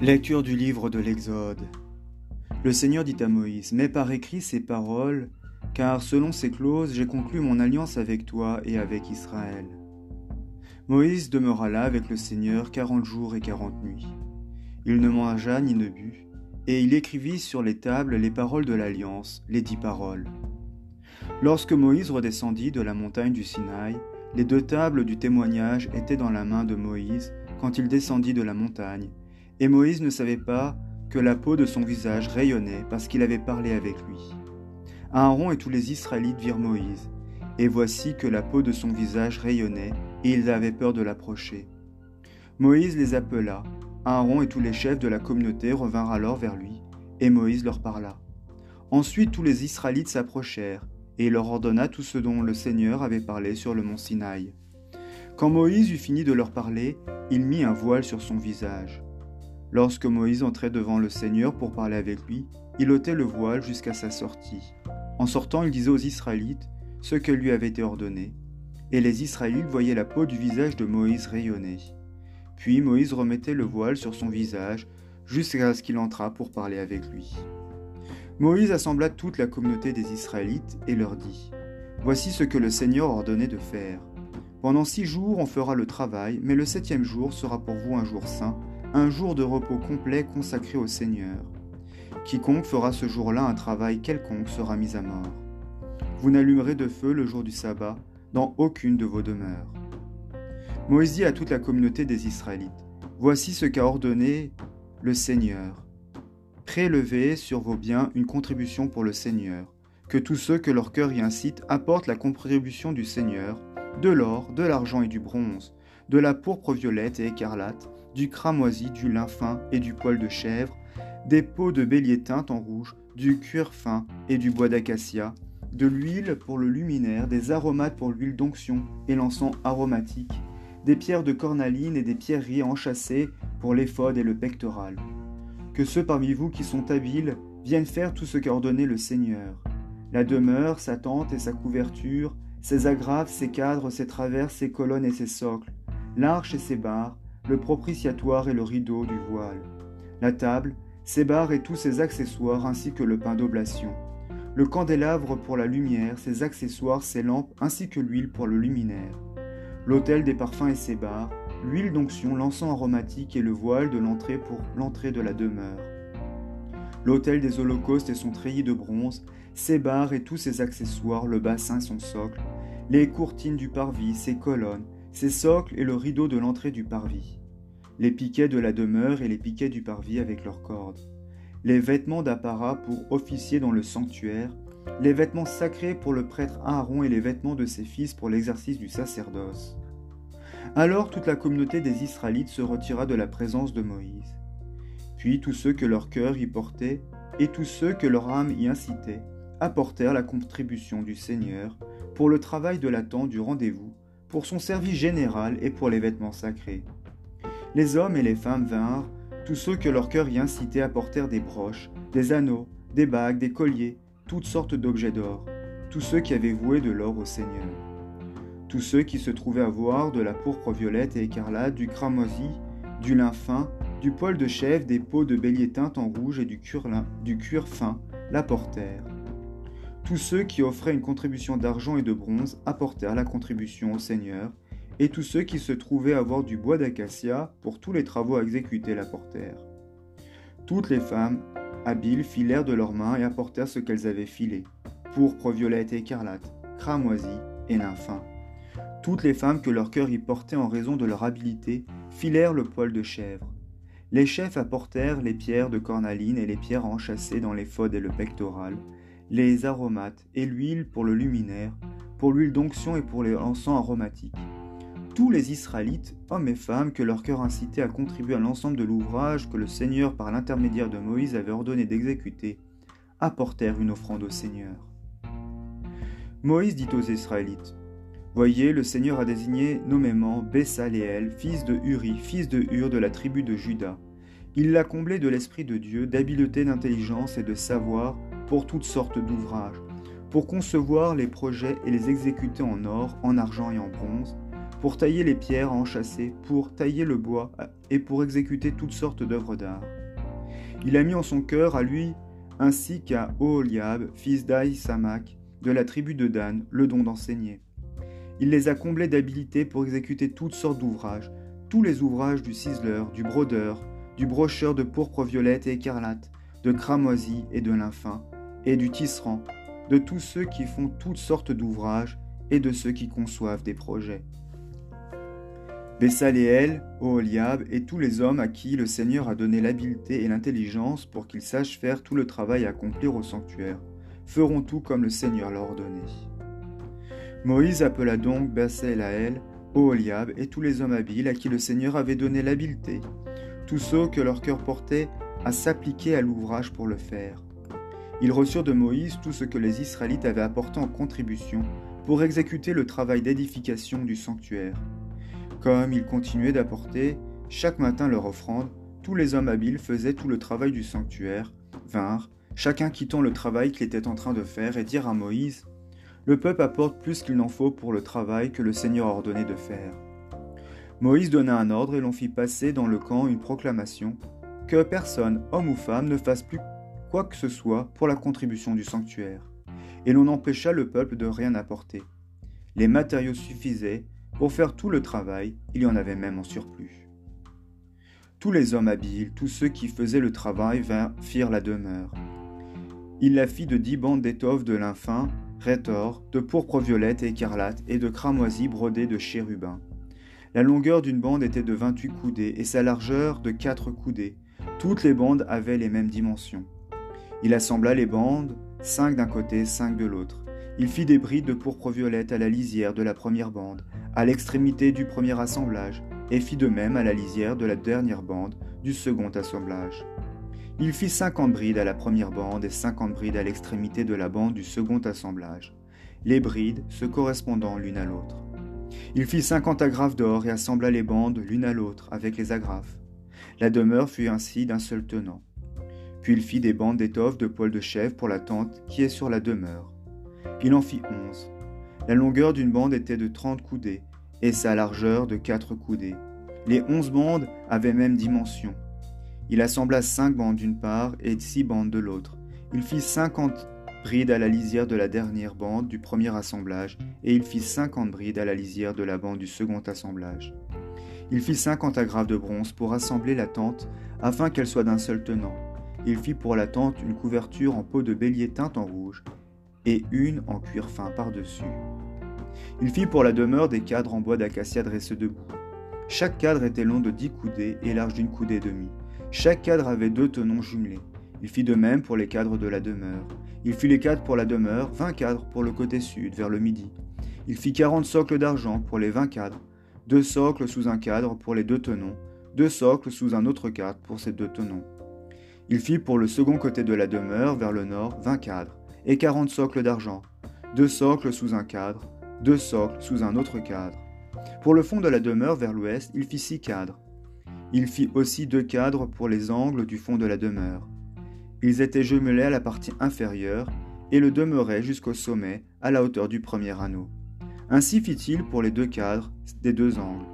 Lecture du livre de l'Exode. Le Seigneur dit à Moïse, Mets par écrit ces paroles, car selon ces clauses, j'ai conclu mon alliance avec toi et avec Israël. Moïse demeura là avec le Seigneur quarante jours et quarante nuits. Il ne mangea ni ne but, et il écrivit sur les tables les paroles de l'alliance, les dix paroles. Lorsque Moïse redescendit de la montagne du Sinaï, les deux tables du témoignage étaient dans la main de Moïse quand il descendit de la montagne, et Moïse ne savait pas que la peau de son visage rayonnait parce qu'il avait parlé avec lui. Aaron et tous les Israélites virent Moïse, et voici que la peau de son visage rayonnait, et ils avaient peur de l'approcher. Moïse les appela, Aaron et tous les chefs de la communauté revinrent alors vers lui, et Moïse leur parla. Ensuite tous les Israélites s'approchèrent, et il leur ordonna tout ce dont le Seigneur avait parlé sur le mont Sinaï. Quand Moïse eut fini de leur parler, il mit un voile sur son visage. Lorsque Moïse entrait devant le Seigneur pour parler avec lui, il ôtait le voile jusqu'à sa sortie. En sortant, il disait aux Israélites ce que lui avait été ordonné, et les Israélites voyaient la peau du visage de Moïse rayonner. Puis Moïse remettait le voile sur son visage jusqu'à ce qu'il entrât pour parler avec lui. Moïse assembla toute la communauté des Israélites et leur dit, Voici ce que le Seigneur ordonnait de faire. Pendant six jours on fera le travail, mais le septième jour sera pour vous un jour saint, un jour de repos complet consacré au Seigneur. Quiconque fera ce jour-là un travail quelconque sera mis à mort. Vous n'allumerez de feu le jour du sabbat dans aucune de vos demeures. Moïse dit à toute la communauté des Israélites, Voici ce qu'a ordonné le Seigneur. Prélevez sur vos biens une contribution pour le Seigneur, que tous ceux que leur cœur y incite apportent la contribution du Seigneur, de l'or, de l'argent et du bronze, de la pourpre violette et écarlate, du cramoisi, du lin fin et du poil de chèvre, des peaux de bélier teintes en rouge, du cuir fin et du bois d'acacia, de l'huile pour le luminaire, des aromates pour l'huile d'onction et l'encens aromatique, des pierres de cornaline et des pierreries enchâssées pour l'éphode et le pectoral. Que ceux parmi vous qui sont habiles viennent faire tout ce qu'a ordonné le Seigneur. La demeure, sa tente et sa couverture, ses agrafes, ses cadres, ses traverses, ses colonnes et ses socles, l'arche et ses barres, le propitiatoire et le rideau du voile, la table, ses barres et tous ses accessoires ainsi que le pain d'oblation, le candélabre pour la lumière, ses accessoires, ses lampes ainsi que l'huile pour le luminaire, l'autel des parfums et ses barres, l'huile d'onction, l'encens aromatique et le voile de l'entrée pour l'entrée de la demeure. L'autel des holocaustes et son treillis de bronze, ses barres et tous ses accessoires, le bassin, son socle, les courtines du parvis, ses colonnes, ses socles et le rideau de l'entrée du parvis, les piquets de la demeure et les piquets du parvis avec leurs cordes, les vêtements d'apparat pour officier dans le sanctuaire, les vêtements sacrés pour le prêtre Aaron et les vêtements de ses fils pour l'exercice du sacerdoce. Alors toute la communauté des Israélites se retira de la présence de Moïse. Puis tous ceux que leur cœur y portait et tous ceux que leur âme y incitait apportèrent la contribution du Seigneur pour le travail de la tente du rendez-vous, pour son service général et pour les vêtements sacrés. Les hommes et les femmes vinrent, tous ceux que leur cœur y incitait apportèrent des broches, des anneaux, des bagues, des colliers, toutes sortes d'objets d'or, tous ceux qui avaient voué de l'or au Seigneur. Tous ceux qui se trouvaient avoir de la pourpre violette et écarlate, du cramoisi, du lin fin, du poil de chèvre, des peaux de bélier teintes en rouge et du cuir, du cuir fin, l'apportèrent. Tous ceux qui offraient une contribution d'argent et de bronze apportèrent la contribution au Seigneur, et tous ceux qui se trouvaient avoir du bois d'acacia pour tous les travaux à exécuter l'apportèrent. Toutes les femmes habiles filèrent de leurs mains et apportèrent ce qu'elles avaient filé, pourpre, violette et écarlate, cramoisi et nymphin. Toutes les femmes que leur cœur y portait en raison de leur habileté filèrent le poil de chèvre. Les chefs apportèrent les pierres de cornaline et les pierres enchâssées dans l'éphod et le pectoral, les aromates et l'huile pour le luminaire, pour l'huile d'onction et pour les encens aromatiques. Tous les Israélites, hommes et femmes, que leur cœur incitait à contribuer à l'ensemble de l'ouvrage que le Seigneur par l'intermédiaire de Moïse avait ordonné d'exécuter, apportèrent une offrande au Seigneur. Moïse dit aux Israélites, Voyez, le Seigneur a désigné nommément Bessaléel, fils de Uri, fils de Hur de la tribu de Juda. Il l'a comblé de l'Esprit de Dieu, d'habileté, d'intelligence et de savoir pour toutes sortes d'ouvrages, pour concevoir les projets et les exécuter en or, en argent et en bronze, pour tailler les pierres à enchâsser, pour tailler le bois et pour exécuter toutes sortes d'œuvres d'art. Il a mis en son cœur à lui, ainsi qu'à Oholiab, fils d'Aïsamak, de la tribu de Dan, le don d'enseigner. Il les a comblés d'habileté pour exécuter toutes sortes d'ouvrages, tous les ouvrages du ciseleur, du brodeur, du brocheur de pourpre violette et écarlate, de cramoisie et de lin et du tisserand, de tous ceux qui font toutes sortes d'ouvrages et de ceux qui conçoivent des projets. Bessaléel, Oholiab et tous les hommes à qui le Seigneur a donné l'habileté et l'intelligence pour qu'ils sachent faire tout le travail à accomplir au sanctuaire, feront tout comme le Seigneur l'a ordonné. Moïse appela donc Bessaléel, Oholiab et tous les hommes habiles à qui le Seigneur avait donné l'habileté, tous ceux que leur cœur portait à s'appliquer à l'ouvrage pour le faire. Ils reçurent de Moïse tout ce que les Israélites avaient apporté en contribution pour exécuter le travail d'édification du sanctuaire. Comme ils continuaient d'apporter chaque matin leur offrande, tous les hommes habiles faisaient tout le travail du sanctuaire, vinrent, chacun quittant le travail qu'il était en train de faire, et dirent à Moïse Le peuple apporte plus qu'il n'en faut pour le travail que le Seigneur a ordonné de faire. Moïse donna un ordre et l'on fit passer dans le camp une proclamation que personne, homme ou femme, ne fasse plus quoi que ce soit pour la contribution du sanctuaire. Et l'on empêcha le peuple de rien apporter. Les matériaux suffisaient pour faire tout le travail, il y en avait même en surplus. Tous les hommes habiles, tous ceux qui faisaient le travail firent la demeure. Il la fit de dix bandes d'étoffe de lin fin, de pourpre violette et écarlate et de cramoisi brodé de chérubins. La longueur d'une bande était de vingt-huit coudées et sa largeur de quatre coudées, toutes les bandes avaient les mêmes dimensions. Il assembla les bandes, cinq d'un côté, cinq de l'autre. Il fit des brides de pourpre violette à la lisière de la première bande, à l'extrémité du premier assemblage, et fit de même à la lisière de la dernière bande du second assemblage. Il fit cinquante brides à la première bande et cinquante brides à l'extrémité de la bande du second assemblage, les brides se correspondant l'une à l'autre. Il fit cinquante agrafes d'or et assembla les bandes l'une à l'autre avec les agrafes. La demeure fut ainsi d'un seul tenant. Puis il fit des bandes d'étoffe de poils de chèvre pour la tente qui est sur la demeure. Il en fit onze. La longueur d'une bande était de trente coudées, et sa largeur de quatre coudées. Les onze bandes avaient même dimension. Il assembla cinq bandes d'une part et six bandes de l'autre. Il fit cinquante brides à la lisière de la dernière bande du premier assemblage, et il fit cinquante brides à la lisière de la bande du second assemblage. Il fit cinquante agrafes de bronze pour assembler la tente, afin qu'elle soit d'un seul tenant. Il fit pour la tente une couverture en peau de bélier teinte en rouge, et une en cuir fin par-dessus. Il fit pour la demeure des cadres en bois d'acacia dressés debout. Chaque cadre était long de dix coudées et large d'une coudée et demie. Chaque cadre avait deux tenons jumelés. Il fit de même pour les cadres de la demeure. Il fit les cadres pour la demeure, vingt cadres pour le côté sud, vers le midi. Il fit quarante socles d'argent pour les vingt cadres, deux socles sous un cadre pour les deux tenons, deux socles sous un autre cadre pour ces deux tenons. Il fit pour le second côté de la demeure, vers le nord, vingt cadres, et quarante socles d'argent, deux socles sous un cadre, deux socles sous un autre cadre. Pour le fond de la demeure, vers l'ouest, il fit six cadres. Il fit aussi deux cadres pour les angles du fond de la demeure. Ils étaient jumelés à la partie inférieure, et le demeuraient jusqu'au sommet, à la hauteur du premier anneau. Ainsi fit-il pour les deux cadres des deux angles.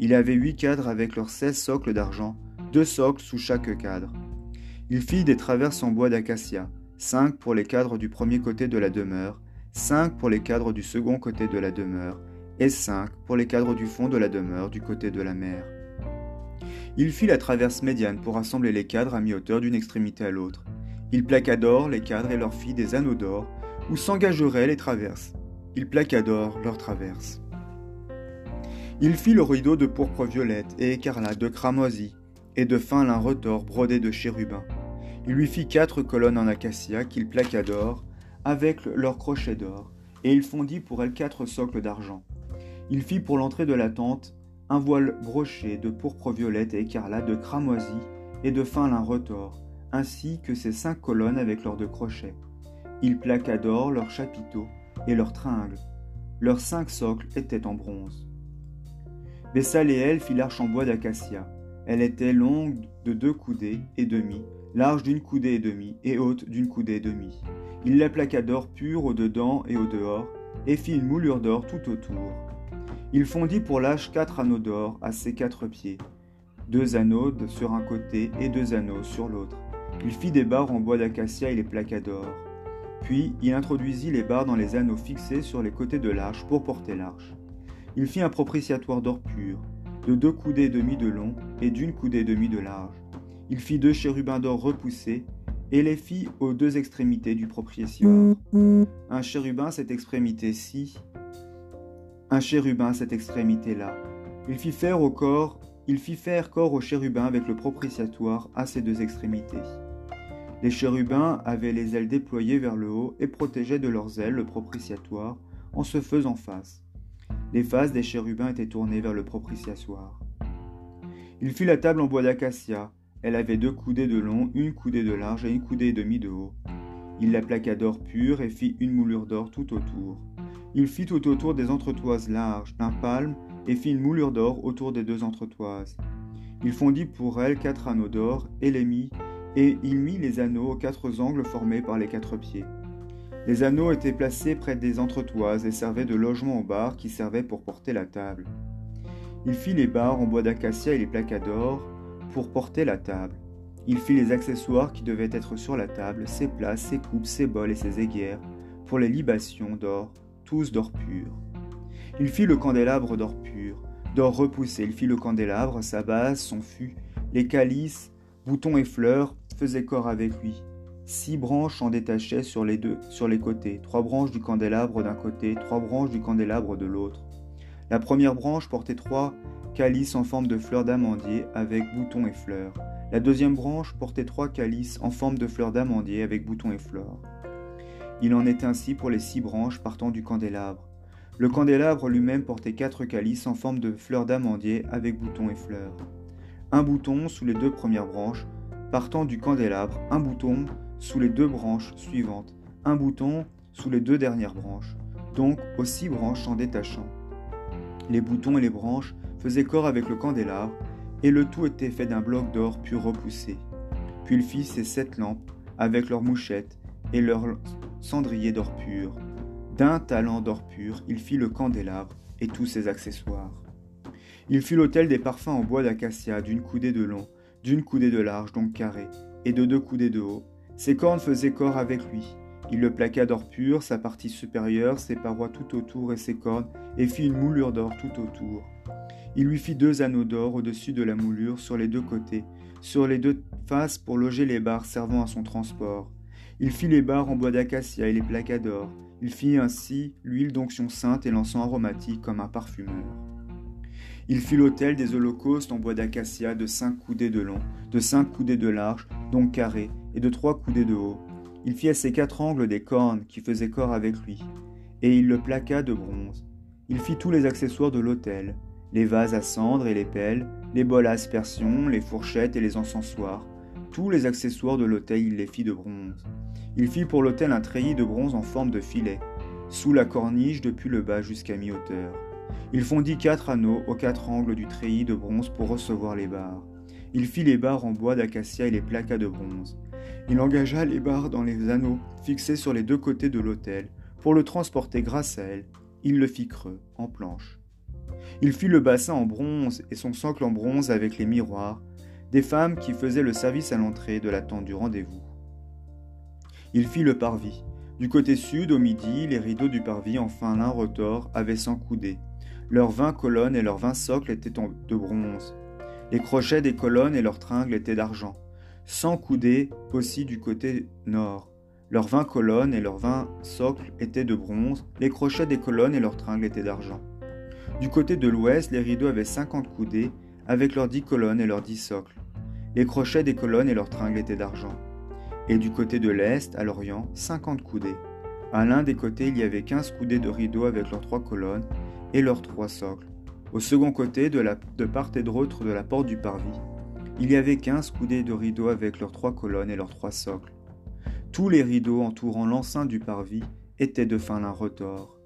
Il avait huit cadres avec leurs seize socles d'argent, deux socles sous chaque cadre. Il fit des traverses en bois d'acacia, cinq pour les cadres du premier côté de la demeure, cinq pour les cadres du second côté de la demeure, et cinq pour les cadres du fond de la demeure du côté de la mer. Il fit la traverse médiane pour assembler les cadres à mi-hauteur d'une extrémité à l'autre. Il plaqua d'or les cadres et leur fit des anneaux d'or, où s'engageraient les traverses. Il plaqua d'or leurs traverses. Il fit le rideau de pourpre violette et écarlate de cramoisie, et de fin lin retors brodé de chérubins. Il lui fit quatre colonnes en acacia qu'il plaqua d'or, avec leurs crochets d'or, et il fondit pour elles quatre socles d'argent. Il fit pour l'entrée de la tente un voile broché de pourpre violette et écarlate de cramoisie et de fin lin retors, ainsi que ses cinq colonnes avec leurs deux crochets. Il plaqua d'or leurs chapiteaux et leurs tringles. Leurs cinq socles étaient en bronze. Bessaléel fit l'arche en bois d'acacia. Elle était longue de deux coudées et demie, large d'une coudée et demie et haute d'une coudée et demie. Il la plaqua d'or pur au dedans et au dehors, et fit une moulure d'or tout autour. Il fondit pour l'âge quatre anneaux d'or à ses quatre pieds, deux anneaux sur un côté et deux anneaux sur l'autre. Il fit des barres en bois d'acacia et les plaqua d'or. Puis il introduisit les barres dans les anneaux fixés sur les côtés de l'arche pour porter l'arche. Il fit un propitiatoire d'or pur, de deux coudées et demi de long et d'une coudée et demi de large. Il fit deux chérubins d'or repoussés et les fit aux deux extrémités du propitiatoire. Un chérubin cette extrémité-ci, un chérubin cette extrémité-là. Il fit faire corps, il fit faire corps au chérubin avec le propitiatoire à ses deux extrémités. Les chérubins avaient les ailes déployées vers le haut et protégeaient de leurs ailes le propitiatoire en se faisant face. Les faces des chérubins étaient tournées vers le propitiatoire. Il fit la table en bois d'acacia. Elle avait deux coudées de long, une coudée de large et une coudée et demie de haut. Il la plaqua d'or pur et fit une moulure d'or tout autour. Il fit tout autour des entretoises larges d'un palme et fit une moulure d'or autour des deux entretoises. Il fondit pour elle quatre anneaux d'or et les mit et il mit les anneaux aux quatre angles formés par les quatre pieds. Les anneaux étaient placés près des entretoises et servaient de logement aux barres qui servaient pour porter la table. Il fit les barres en bois d'acacia et les placas d'or porter la table. Il fit les accessoires qui devaient être sur la table, ses places, ses coupes, ses bols et ses aiguières, pour les libations d'or, tous d'or pur. Il fit le candélabre d'or pur, d'or repoussé. Il fit le candélabre, sa base, son fût, les calices, boutons et fleurs, faisait corps avec lui. Six branches en détachaient sur les deux, sur les côtés, trois branches du candélabre d'un côté, trois branches du candélabre de l'autre. La première branche portait trois calices en forme de fleurs d'amandier avec boutons et fleurs. La deuxième branche portait trois calices en forme de fleurs d'amandier avec boutons et fleurs. Il en est ainsi pour les six branches partant du candélabre. Le candélabre lui-même portait quatre calices en forme de fleurs d'amandier avec boutons et fleurs. Un bouton sous les deux premières branches, partant du candélabre, un bouton sous les deux branches suivantes, un bouton sous les deux dernières branches, donc aux six branches en détachant. Les boutons et les branches faisaient corps avec le candélabre, et le tout était fait d'un bloc d'or pur repoussé. Puis il fit ses sept lampes, avec leurs mouchettes et leurs cendriers d'or pur. D'un talent d'or pur, il fit le candélabre et tous ses accessoires. Il fit l'autel des parfums en bois d'acacia d'une coudée de long, d'une coudée de large, donc carré, et de deux coudées de haut. Ses cornes faisaient corps avec lui. Il le plaqua d'or pur, sa partie supérieure, ses parois tout autour et ses cornes, et fit une moulure d'or tout autour. Il lui fit deux anneaux d'or au-dessus de la moulure sur les deux côtés, sur les deux faces pour loger les barres servant à son transport. Il fit les barres en bois d'acacia et les plaqua d'or. Il fit ainsi l'huile d'onction sainte et l'encens aromatique comme un parfumeur. Il fit l'autel des holocaustes en bois d'acacia de cinq coudées de long, de cinq coudées de large, donc carré, et de trois coudées de haut. Il fit à ses quatre angles des cornes qui faisaient corps avec lui, et il le plaqua de bronze. Il fit tous les accessoires de l'autel, les vases à cendre et les pelles, les bols à aspersion, les fourchettes et les encensoirs. Tous les accessoires de l'autel il les fit de bronze. Il fit pour l'autel un treillis de bronze en forme de filet, sous la corniche depuis le bas jusqu'à mi-hauteur. Il fondit quatre anneaux aux quatre angles du treillis de bronze pour recevoir les barres. Il fit les barres en bois d'acacia et les plaqua de bronze. Il engagea les barres dans les anneaux fixés sur les deux côtés de l'autel. Pour le transporter grâce à elles, il le fit creux, en planche. Il fit le bassin en bronze et son socle en bronze avec les miroirs, des femmes qui faisaient le service à l'entrée de la tente du rendez-vous. Il fit le parvis. Du côté sud, au midi, les rideaux du parvis en fin retors avaient cent coudées. Leurs vingt colonnes et leurs vingt socles étaient de bronze. Les crochets des colonnes et leurs tringles étaient d'argent. Cent coudées aussi du côté nord. Leurs vingt colonnes et leurs vingt socles étaient de bronze. Les crochets des colonnes et leurs tringles étaient d'argent. Du côté de l'ouest, les rideaux avaient cinquante coudées, avec leurs dix colonnes et leurs dix socles. Les crochets des colonnes et leurs tringles étaient d'argent. Et du côté de l'est, à l'orient, cinquante coudées. À l'un des côtés, il y avait quinze coudées de rideaux avec leurs trois colonnes, et leurs trois socles. Au second côté, de, de part et d'autre de la porte du parvis, il y avait quinze coudées de rideaux avec leurs trois colonnes et leurs trois socles. Tous les rideaux entourant l'enceinte du parvis étaient de fin lin retors.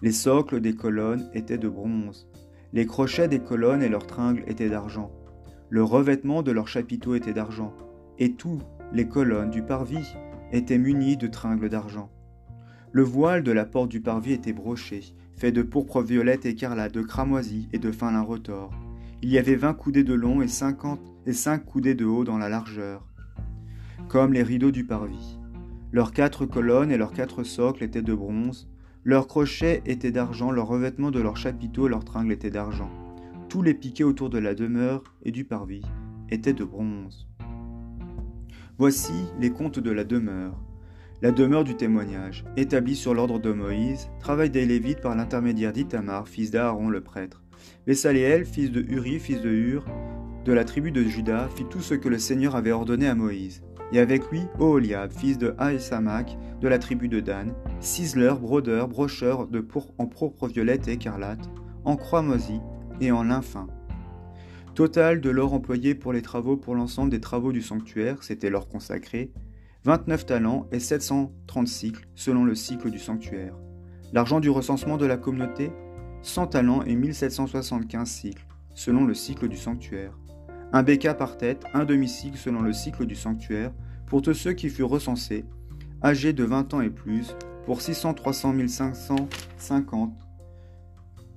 Les socles des colonnes étaient de bronze. Les crochets des colonnes et leurs tringles étaient d'argent. Le revêtement de leurs chapiteaux était d'argent. Et tous les colonnes du parvis étaient munies de tringles d'argent. Le voile de la porte du parvis était broché, fait de pourpre violette écarlate, de cramoisie et de fin lin retors. Il y avait vingt coudées de long et cinquante et cinq coudées de haut dans la largeur, comme les rideaux du parvis. Leurs quatre colonnes et leurs quatre socles étaient de bronze, leurs crochets étaient d'argent, leurs revêtements de leurs chapiteaux et leurs tringles étaient d'argent. Tous les piquets autour de la demeure et du parvis étaient de bronze. Voici les comptes de la demeure. La demeure du témoignage, établie sur l'ordre de Moïse, travail des Lévites par l'intermédiaire d'Itamar, fils d'Aaron le prêtre. Bessaléel, fils de Uri, fils de Hur, de la tribu de Juda, fit tout ce que le Seigneur avait ordonné à Moïse. Et avec lui, Oholiab, fils de Ahisamach, de la tribu de Dan, ciseleur, brodeur, brocheur de en pourpre violette et écarlate, en croix moisie et en lin fin. Total de l'or employé pour les travaux pour l'ensemble des travaux du sanctuaire, c'était l'or consacré, 29 talents et 730 cycles selon le cycle du sanctuaire. L'argent du recensement de la communauté, 100 talents et 1775 cycles selon le cycle du sanctuaire. Un béca par tête, un demi-cycle selon le cycle du sanctuaire, pour tous ceux qui furent recensés, âgés de 20 ans et plus, pour 600 300 550,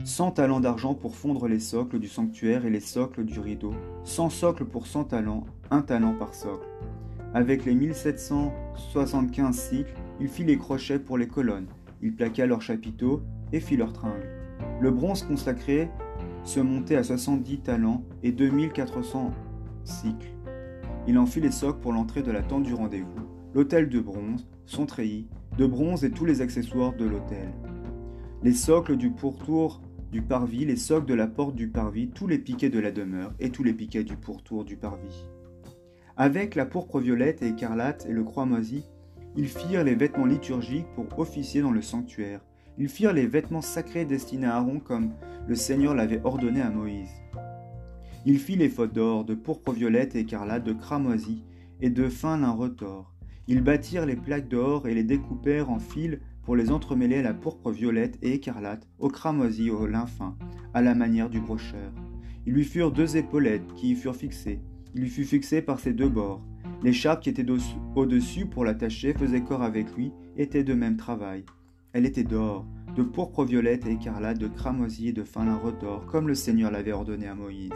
100 talents d'argent pour fondre les socles du sanctuaire et les socles du rideau, 100 socles pour 100 talents, un talent par socle. Avec les 1775 cycles, il fit les crochets pour les colonnes, il plaqua leurs chapiteaux et fit leurs tringles. Le bronze consacré se montait à 70 talents et 2400 cycles. Il en fit les socles pour l'entrée de la tente du rendez-vous, l'autel de bronze, son treillis, de bronze et tous les accessoires de l'autel. Les socles du pourtour du parvis, les socles de la porte du parvis, tous les piquets de la demeure et tous les piquets du pourtour du parvis. Avec la pourpre violette et écarlate et le croix moisi, ils firent les vêtements liturgiques pour officier dans le sanctuaire. Ils firent les vêtements sacrés destinés à Aaron comme le Seigneur l'avait ordonné à Moïse. Il fit les fautes d'or, de pourpre violette et écarlate, de cramoisi et de fin lin retors. Ils bâtirent les plaques d'or et les découpèrent en fils pour les entremêler à la pourpre violette et écarlate, au cramoisi, au lin fin, à la manière du brocheur. Ils lui furent deux épaulettes qui y furent fixées, il lui fut fixé par ses deux bords. L'écharpe qui était au-dessus pour l'attacher faisait corps avec lui, était de même travail. Elle était d'or, de pourpre violette et écarlate, de cramoisi et de fin lin d'or, comme le Seigneur l'avait ordonné à Moïse.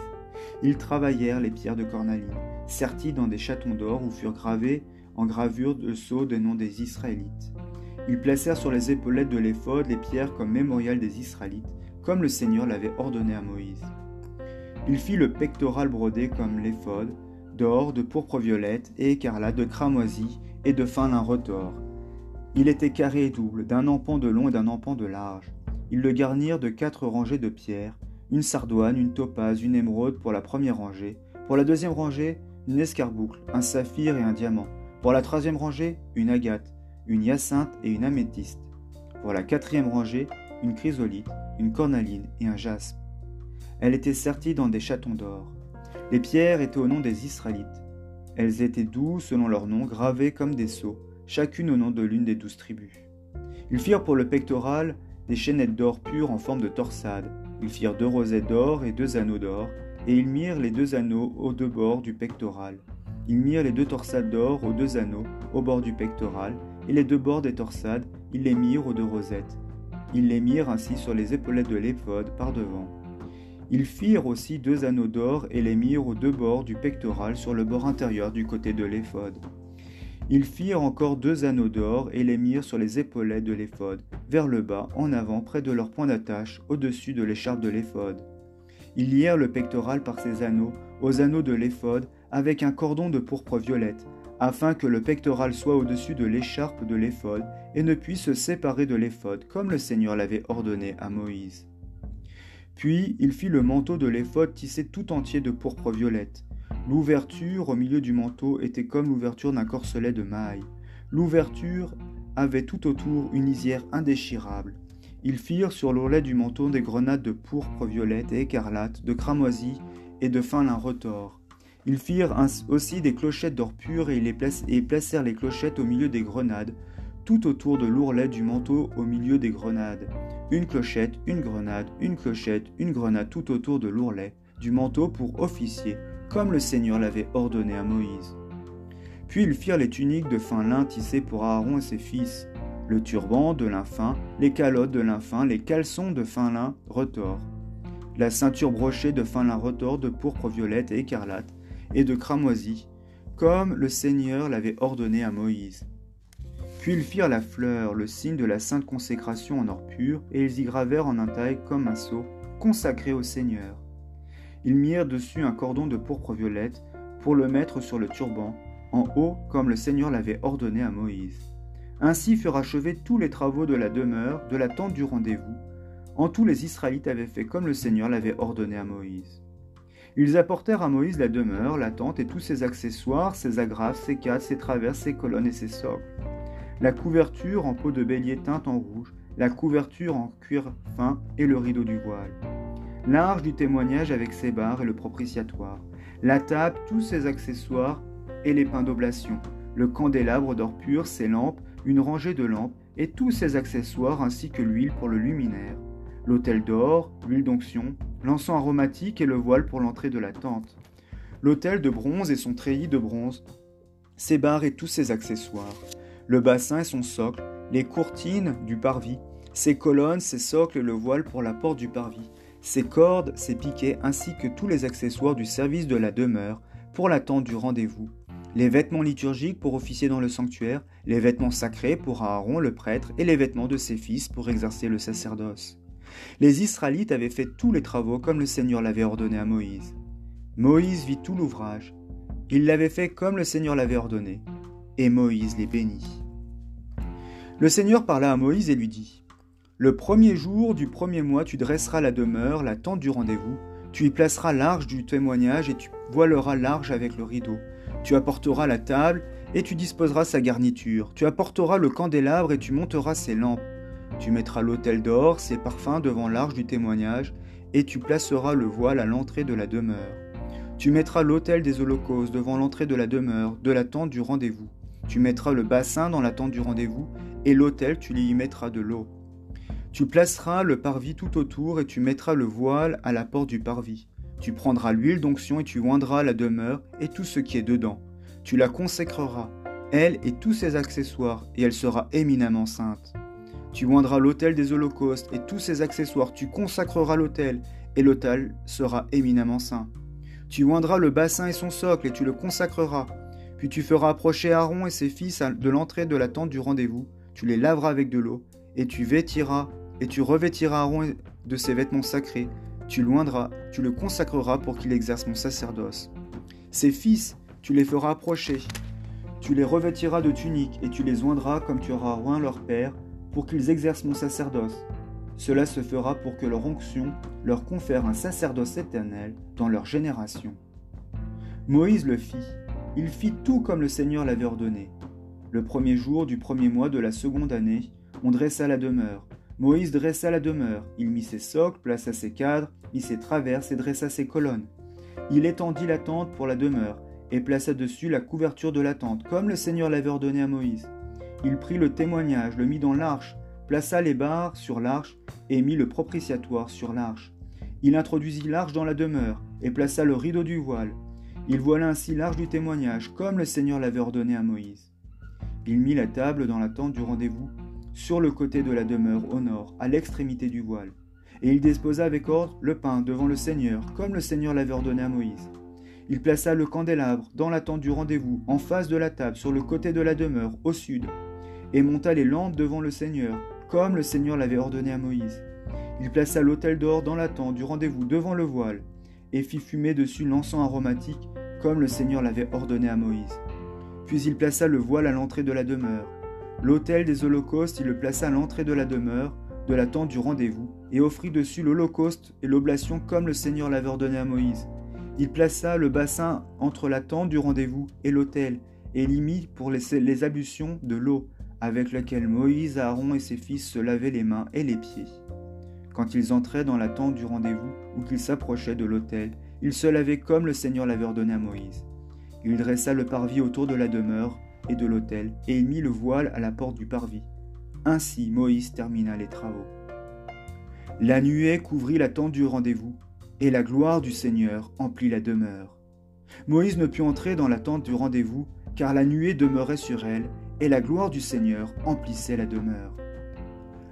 Ils travaillèrent les pierres de cornaline, serties dans des chatons d'or où furent gravés en gravure de sceaux des noms des Israélites. Ils placèrent sur les épaulettes de l'éphod les pierres comme mémorial des Israélites, comme le Seigneur l'avait ordonné à Moïse. Il fit le pectoral brodé comme l'éphod, d'or, de pourpre violette et écarlate, de cramoisi et de fin lin retors. Il était carré et double, d'un empan de long et d'un empan de large. Ils le garnirent de quatre rangées de pierres, une sardoine, une topaze, une émeraude pour la première rangée, pour la deuxième rangée, une escarboucle, un saphir et un diamant, pour la troisième rangée, une agate, une hyacinthe et une améthyste, pour la quatrième rangée, une chrysolite, une cornaline et un jaspe. Elle était sertie dans des chatons d'or. Les pierres étaient au nom des Israélites. Elles étaient douces selon leur nom, gravées comme des sceaux, chacune au nom de l'une des douze tribus. Ils firent pour le pectoral des chaînettes d'or pur en forme de torsade. Ils firent deux rosettes d'or et deux anneaux d'or, et ils mirent les deux anneaux aux deux bords du pectoral. Ils mirent les deux torsades d'or aux deux anneaux au bord du pectoral, et les deux bords des torsades, ils les mirent aux deux rosettes. Ils les mirent ainsi sur les épaulettes de l'éphod par devant. Ils firent aussi deux anneaux d'or et les mirent aux deux bords du pectoral sur le bord intérieur du côté de l'éphod. Ils firent encore deux anneaux d'or et les mirent sur les épaulettes de l'éphod, vers le bas, en avant, près de leur point d'attache, au-dessus de l'écharpe de l'éphod. Ils lièrent le pectoral par ces anneaux aux anneaux de l'éphod avec un cordon de pourpre violette, afin que le pectoral soit au-dessus de l'écharpe de l'éphod et ne puisse se séparer de l'éphod, comme le Seigneur l'avait ordonné à Moïse. Puis il fit le manteau de l'éphod tissé tout entier de pourpre violette. L'ouverture au milieu du manteau était comme l'ouverture d'un corselet de mailles. L'ouverture avait tout autour une lisière indéchirable. Ils firent sur l'ourlet du manteau des grenades de pourpre violette et écarlate, de cramoisi et de fin lin retors. Ils firent aussi des clochettes d'or pur et, et placèrent les clochettes au milieu des grenades, tout autour de l'ourlet du manteau au milieu des grenades. Une clochette, une grenade, une clochette, une grenade tout autour de l'ourlet du manteau pour officier, comme le Seigneur l'avait ordonné à Moïse. Puis ils firent les tuniques de fin lin tissées pour Aaron et ses fils, le turban de lin fin, les calottes de lin fin, les caleçons de fin lin retors, la ceinture brochée de fin lin retors de pourpre violette et écarlate, et de cramoisie, comme le Seigneur l'avait ordonné à Moïse. Puis ils firent la fleur, le signe de la sainte consécration en or pur, et ils y gravèrent en un taille comme un sceau, consacré au Seigneur. Ils mirent dessus un cordon de pourpre violette pour le mettre sur le turban, en haut comme le Seigneur l'avait ordonné à Moïse. Ainsi furent achevés tous les travaux de la demeure, de la tente du rendez-vous. En tout les Israélites avaient fait comme le Seigneur l'avait ordonné à Moïse. Ils apportèrent à Moïse la demeure, la tente et tous ses accessoires, ses agrafes, ses cadres, ses traverses, ses colonnes et ses socles. La couverture en peau de bélier teinte en rouge, la couverture en cuir fin et le rideau du voile. L'arche du témoignage avec ses barres et le propitiatoire. La table, tous ses accessoires et les pains d'oblation. Le candélabre d'or pur, ses lampes, une rangée de lampes et tous ses accessoires ainsi que l'huile pour le luminaire. L'autel d'or, l'huile d'onction, l'encens aromatique et le voile pour l'entrée de la tente. L'autel de bronze et son treillis de bronze, ses barres et tous ses accessoires. Le bassin et son socle, les courtines du parvis, ses colonnes, ses socles et le voile pour la porte du parvis, ses cordes, ses piquets ainsi que tous les accessoires du service de la demeure pour la tente du rendez-vous les vêtements liturgiques pour officier dans le sanctuaire, les vêtements sacrés pour Aaron le prêtre et les vêtements de ses fils pour exercer le sacerdoce. Les Israélites avaient fait tous les travaux comme le Seigneur l'avait ordonné à Moïse. Moïse vit tout l'ouvrage. Il l'avait fait comme le Seigneur l'avait ordonné. Et Moïse les bénit. Le Seigneur parla à Moïse et lui dit Le premier jour du premier mois, tu dresseras la demeure, la tente du rendez-vous, tu y placeras l'arche du témoignage et tu voileras l'arche avec le rideau. Tu apporteras la table et tu disposeras sa garniture. Tu apporteras le candélabre et tu monteras ses lampes. Tu mettras l'autel d'or, ses parfums devant l'arche du témoignage et tu placeras le voile à l'entrée de la demeure. Tu mettras l'autel des holocaustes devant l'entrée de la demeure, de la tente du rendez-vous. Tu mettras le bassin dans la tente du rendez-vous et l'autel tu y mettras de l'eau. Tu placeras le parvis tout autour et tu mettras le voile à la porte du parvis. Tu prendras l'huile d'onction et tu oindras la demeure et tout ce qui est dedans. Tu la consacreras, elle et tous ses accessoires, et elle sera éminemment sainte. Tu oindras l'autel des holocaustes et tous ses accessoires, tu consacreras l'autel, et l'autel sera éminemment saint. Tu oindras le bassin et son socle, et tu le consacreras. Puis tu feras approcher Aaron et ses fils de l'entrée de la tente du rendez-vous, tu les laveras avec de l'eau, et tu vêtiras, et tu revêtiras Aaron de ses vêtements sacrés, tu loindras, tu le consacreras pour qu'il exerce mon sacerdoce. Ses fils, tu les feras approcher, tu les revêtiras de tuniques, et tu les oindras comme tu auras oint leur père, pour qu'ils exercent mon sacerdoce. Cela se fera pour que leur onction leur confère un sacerdoce éternel dans leur génération. Moïse le fit. Il fit tout comme le Seigneur l'avait ordonné. Le premier jour du premier mois de la seconde année, on dressa la demeure. Moïse dressa la demeure. Il mit ses socles, plaça ses cadres, mit ses traverses et dressa ses colonnes. Il étendit la tente pour la demeure, et plaça dessus la couverture de la tente, comme le Seigneur l'avait ordonné à Moïse. Il prit le témoignage, le mit dans l'arche, plaça les barres sur l'arche, et mit le propitiatoire sur l'arche. Il introduisit l'arche dans la demeure, et plaça le rideau du voile. Il voila ainsi l'arche du témoignage, comme le Seigneur l'avait ordonné à Moïse. Il mit la table dans la tente du rendez-vous, sur le côté de la demeure au nord, à l'extrémité du voile et il disposa avec ordre le pain devant le Seigneur, comme le Seigneur l'avait ordonné à Moïse. Il plaça le candélabre dans la tente du rendez-vous, en face de la table, sur le côté de la demeure, au sud, et monta les lampes devant le Seigneur, comme le Seigneur l'avait ordonné à Moïse. Il plaça l'autel d'or dans la tente du rendez-vous devant le voile, et fit fumer dessus l'encens aromatique, comme le Seigneur l'avait ordonné à Moïse. Puis il plaça le voile à l'entrée de la demeure. L'autel des holocaustes, il le plaça à l'entrée de la demeure, de la tente du rendez-vous, et offrit dessus l'holocauste et l'oblation comme le Seigneur l'avait ordonné à Moïse. Il plaça le bassin entre la tente du rendez-vous et l'autel, et il y mit pour les, les ablutions de l'eau, avec laquelle Moïse, Aaron et ses fils se lavaient les mains et les pieds. Quand ils entraient dans la tente du rendez-vous ou qu'ils s'approchaient de l'autel, ils se lavaient comme le Seigneur l'avait ordonné à Moïse. Il dressa le parvis autour de la demeure et de l'autel, et il mit le voile à la porte du parvis. Ainsi Moïse termina les travaux. La nuée couvrit la tente du rendez-vous, et la gloire du Seigneur emplit la demeure. Moïse ne put entrer dans la tente du rendez-vous, car la nuée demeurait sur elle, et la gloire du Seigneur emplissait la demeure.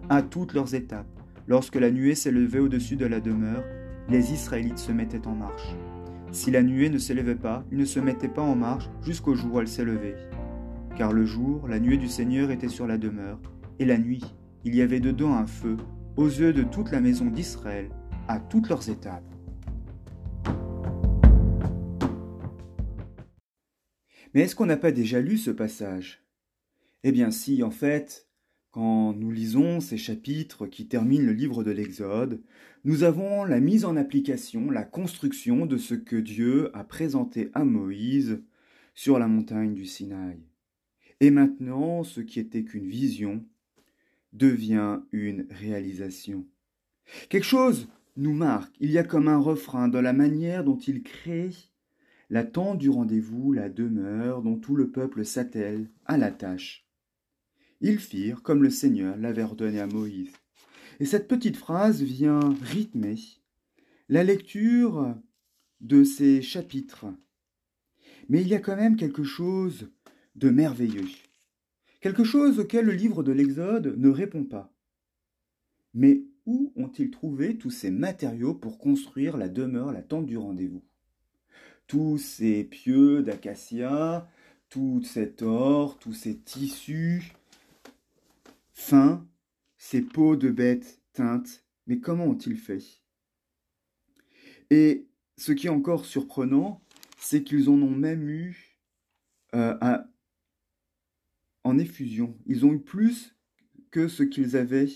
À toutes leurs étapes, lorsque la nuée s'élevait au-dessus de la demeure, les Israélites se mettaient en marche. Si la nuée ne s'élevait pas, ils ne se mettaient pas en marche jusqu'au jour où elle s'élevait. Car le jour, la nuée du Seigneur était sur la demeure, et la nuit, il y avait dedans un feu, aux yeux de toute la maison d'Israël, à toutes leurs étapes. Mais est-ce qu'on n'a pas déjà lu ce passage? Eh bien si, en fait, quand nous lisons ces chapitres qui terminent le livre de l'Exode, nous avons la mise en application, la construction de ce que Dieu a présenté à Moïse sur la montagne du Sinaï. Et maintenant, ce qui était qu'une vision devient une réalisation. Quelque chose nous marque, il y a comme un refrain dans la manière dont il crée la tente du rendez-vous, la demeure dont tout le peuple s'attelle à la tâche. Ils firent comme le Seigneur l'avait ordonné à Moïse. Et cette petite phrase vient rythmer la lecture de ces chapitres. Mais il y a quand même quelque chose de merveilleux, quelque chose auquel le livre de l'Exode ne répond pas. Mais où ont-ils trouvé tous ces matériaux pour construire la demeure, la tente du rendez-vous? Tous ces pieux d'acacia, tout cet or, tous ces tissus. Fins, ces peaux de bêtes teintes, mais comment ont-ils fait? Et ce qui est encore surprenant, c'est qu'ils en ont même eu euh, en effusion. Ils ont eu plus que ce qu'ils avaient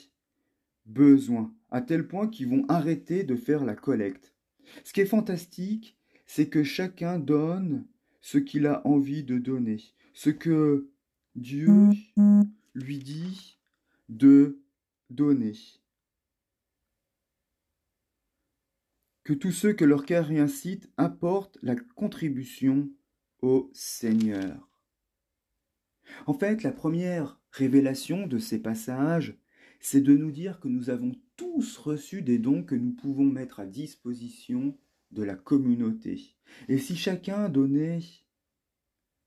besoin, à tel point qu'ils vont arrêter de faire la collecte. Ce qui est fantastique, c'est que chacun donne ce qu'il a envie de donner, ce que Dieu lui dit de donner. Que tous ceux que leur cœur y incite apportent la contribution au Seigneur. En fait, la première révélation de ces passages, c'est de nous dire que nous avons tous reçu des dons que nous pouvons mettre à disposition de la communauté. Et si chacun donnait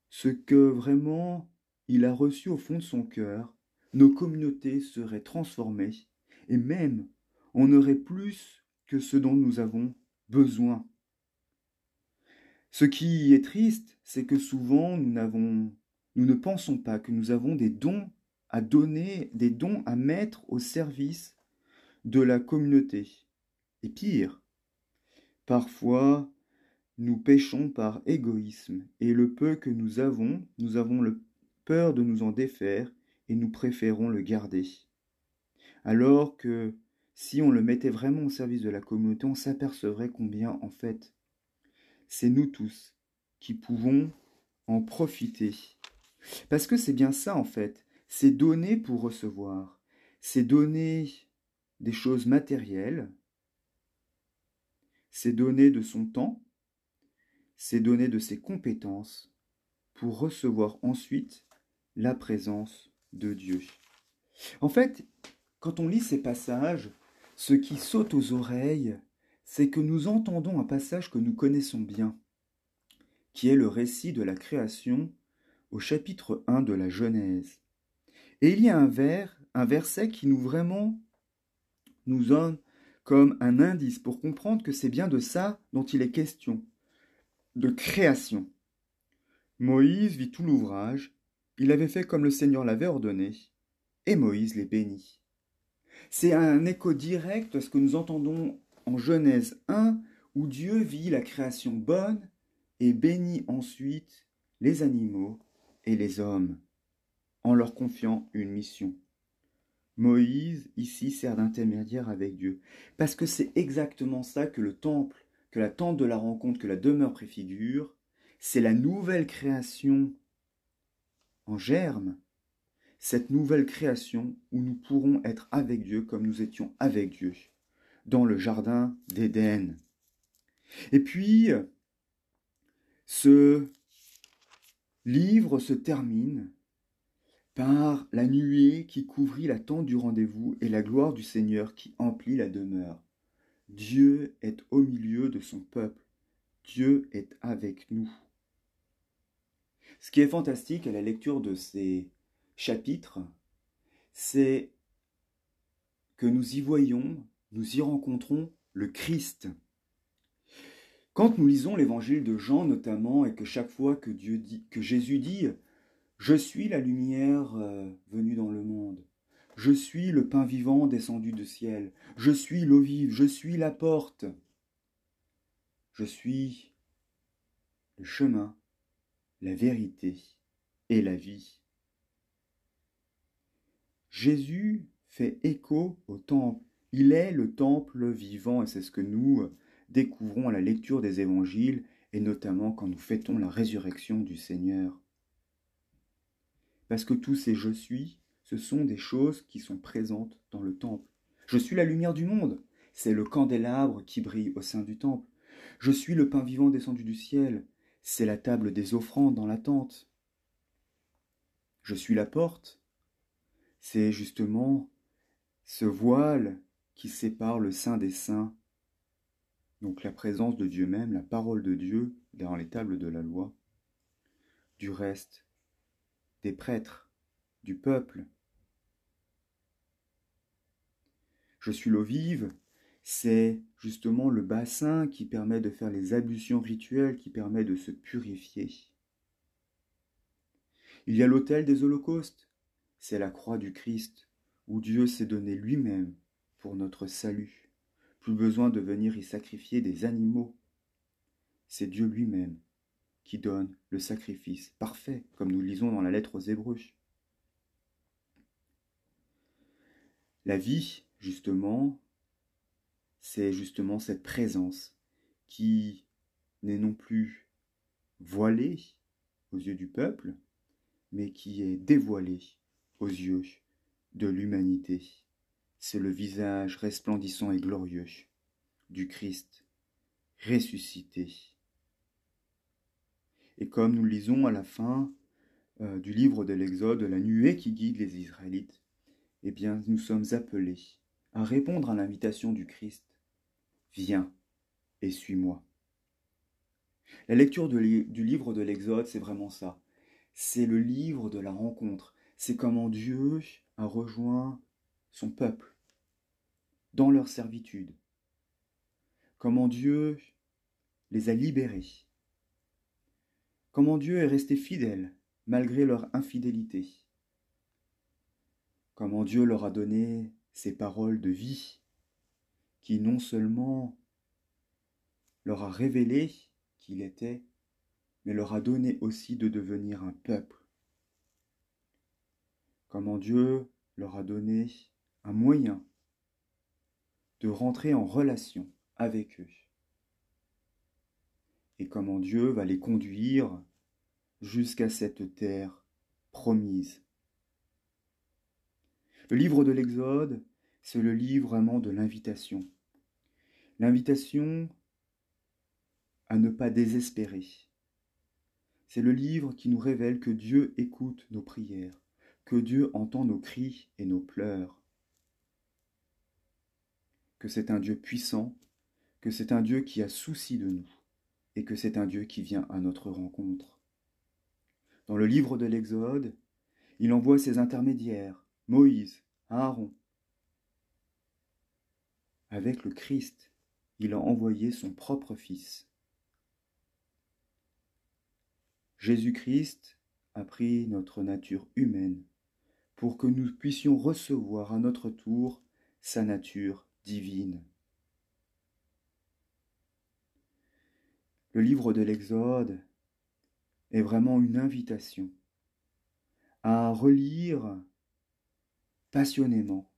ce que vraiment il a reçu au fond de son cœur, nos communautés seraient transformées et même on aurait plus que ce dont nous avons besoin. Ce qui est triste, c'est que souvent nous n'avons nous ne pensons pas que nous avons des dons à donner, des dons à mettre au service de la communauté. Et pire, Parfois, nous péchons par égoïsme, et le peu que nous avons, nous avons peur de nous en défaire, et nous préférons le garder. Alors que si on le mettait vraiment au service de la communauté, on s'apercevrait combien, en fait, c'est nous tous qui pouvons en profiter. Parce que c'est bien ça, en fait, c'est donner pour recevoir, c'est donner des choses matérielles, c'est donner de son temps, c'est donner de ses compétences pour recevoir ensuite la présence de Dieu. En fait, quand on lit ces passages, ce qui saute aux oreilles, c'est que nous entendons un passage que nous connaissons bien, qui est le récit de la création au chapitre 1 de la Genèse. Et il y a un vers, un verset qui nous vraiment nous donne comme un indice pour comprendre que c'est bien de ça dont il est question, de création. Moïse vit tout l'ouvrage, il avait fait comme le Seigneur l'avait ordonné, et Moïse les bénit. C'est un écho direct à ce que nous entendons en Genèse 1, où Dieu vit la création bonne et bénit ensuite les animaux les hommes, en leur confiant une mission. Moïse, ici, sert d'intermédiaire avec Dieu. Parce que c'est exactement ça que le temple, que la tente de la rencontre, que la demeure préfigure. C'est la nouvelle création en germe. Cette nouvelle création où nous pourrons être avec Dieu comme nous étions avec Dieu dans le jardin d'Éden. Et puis, ce livre se termine par la nuée qui couvrit la tente du rendez-vous et la gloire du Seigneur qui emplit la demeure. Dieu est au milieu de son peuple. Dieu est avec nous. Ce qui est fantastique à la lecture de ces chapitre, c'est que nous y voyons, nous y rencontrons le Christ. Quand nous lisons l'évangile de Jean notamment, et que chaque fois que, Dieu dit, que Jésus dit Je suis la lumière euh, venue dans le monde, je suis le pain vivant descendu du ciel, je suis l'eau vive, je suis la porte, je suis le chemin, la vérité et la vie. Jésus fait écho au temple. Il est le temple vivant et c'est ce que nous euh, découvrons à la lecture des évangiles et notamment quand nous fêtons la résurrection du Seigneur. Parce que tous ces je suis, ce sont des choses qui sont présentes dans le temple. Je suis la lumière du monde, c'est le candélabre qui brille au sein du temple. Je suis le pain vivant descendu du ciel, c'est la table des offrandes dans la tente. Je suis la porte, c'est justement ce voile qui sépare le Saint des Saints, donc la présence de Dieu même, la parole de Dieu dans les tables de la loi, du reste, des prêtres, du peuple. Je suis l'eau vive, c'est justement le bassin qui permet de faire les ablutions rituelles, qui permet de se purifier. Il y a l'autel des holocaustes, c'est la croix du Christ, où Dieu s'est donné lui-même pour notre salut. Plus besoin de venir y sacrifier des animaux. C'est Dieu lui-même qui donne le sacrifice parfait, comme nous lisons dans la lettre aux Hébreux. La vie, justement, c'est justement cette présence qui n'est non plus voilée aux yeux du peuple, mais qui est dévoilée aux yeux de l'humanité. C'est le visage resplendissant et glorieux du Christ ressuscité. Et comme nous lisons à la fin euh, du livre de l'Exode, la nuée qui guide les Israélites, eh bien nous sommes appelés à répondre à l'invitation du Christ. Viens et suis-moi. La lecture du livre de l'Exode, c'est vraiment ça. C'est le livre de la rencontre. C'est comment Dieu a rejoint son peuple dans leur servitude, comment Dieu les a libérés, comment Dieu est resté fidèle malgré leur infidélité, comment Dieu leur a donné ses paroles de vie, qui non seulement leur a révélé qu'il était, mais leur a donné aussi de devenir un peuple. Comment Dieu leur a donné un moyen de rentrer en relation avec eux. Et comment Dieu va les conduire jusqu'à cette terre promise. Le livre de l'Exode, c'est le livre vraiment de l'invitation. L'invitation à ne pas désespérer. C'est le livre qui nous révèle que Dieu écoute nos prières, que Dieu entend nos cris et nos pleurs, que c'est un Dieu puissant, que c'est un Dieu qui a souci de nous, et que c'est un Dieu qui vient à notre rencontre. Dans le livre de l'Exode, il envoie ses intermédiaires, Moïse, Aaron. Avec le Christ, il a envoyé son propre Fils. Jésus-Christ a pris notre nature humaine pour que nous puissions recevoir à notre tour sa nature divine. Le livre de l'Exode est vraiment une invitation à relire passionnément,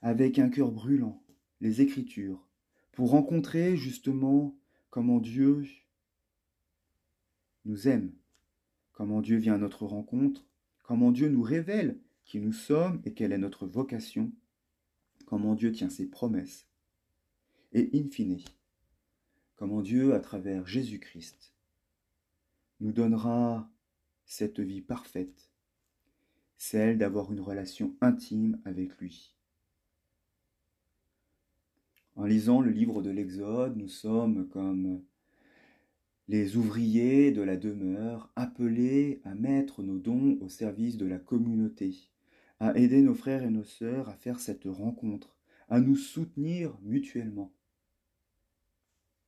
avec un cœur brûlant, les Écritures, pour rencontrer justement comment Dieu nous aime, comment Dieu vient à notre rencontre, comment Dieu nous révèle qui nous sommes et quelle est notre vocation, comment Dieu tient ses promesses, et in fine, comment Dieu, à travers Jésus-Christ, nous donnera cette vie parfaite, celle d'avoir une relation intime avec lui. En lisant le livre de l'Exode, nous sommes comme les ouvriers de la demeure appelés à mettre nos dons au service de la communauté, à aider nos frères et nos sœurs à faire cette rencontre, à nous soutenir mutuellement,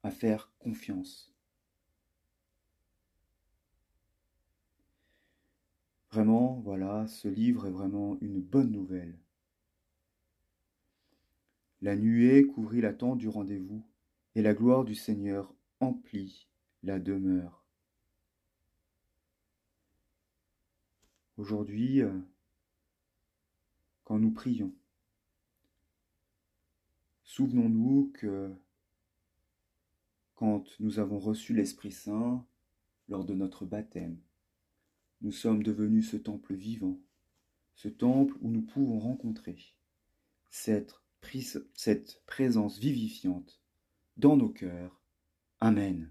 à faire confiance. Vraiment, voilà, ce livre est vraiment une bonne nouvelle. La nuée couvrit la tente du rendez-vous, et la gloire du Seigneur emplit la demeure. Aujourd'hui, euh, nous prions, souvenons-nous que quand nous avons reçu l'Esprit Saint lors de notre baptême, nous sommes devenus ce temple vivant, ce temple où nous pouvons rencontrer cette, cette présence vivifiante dans nos cœurs. Amen.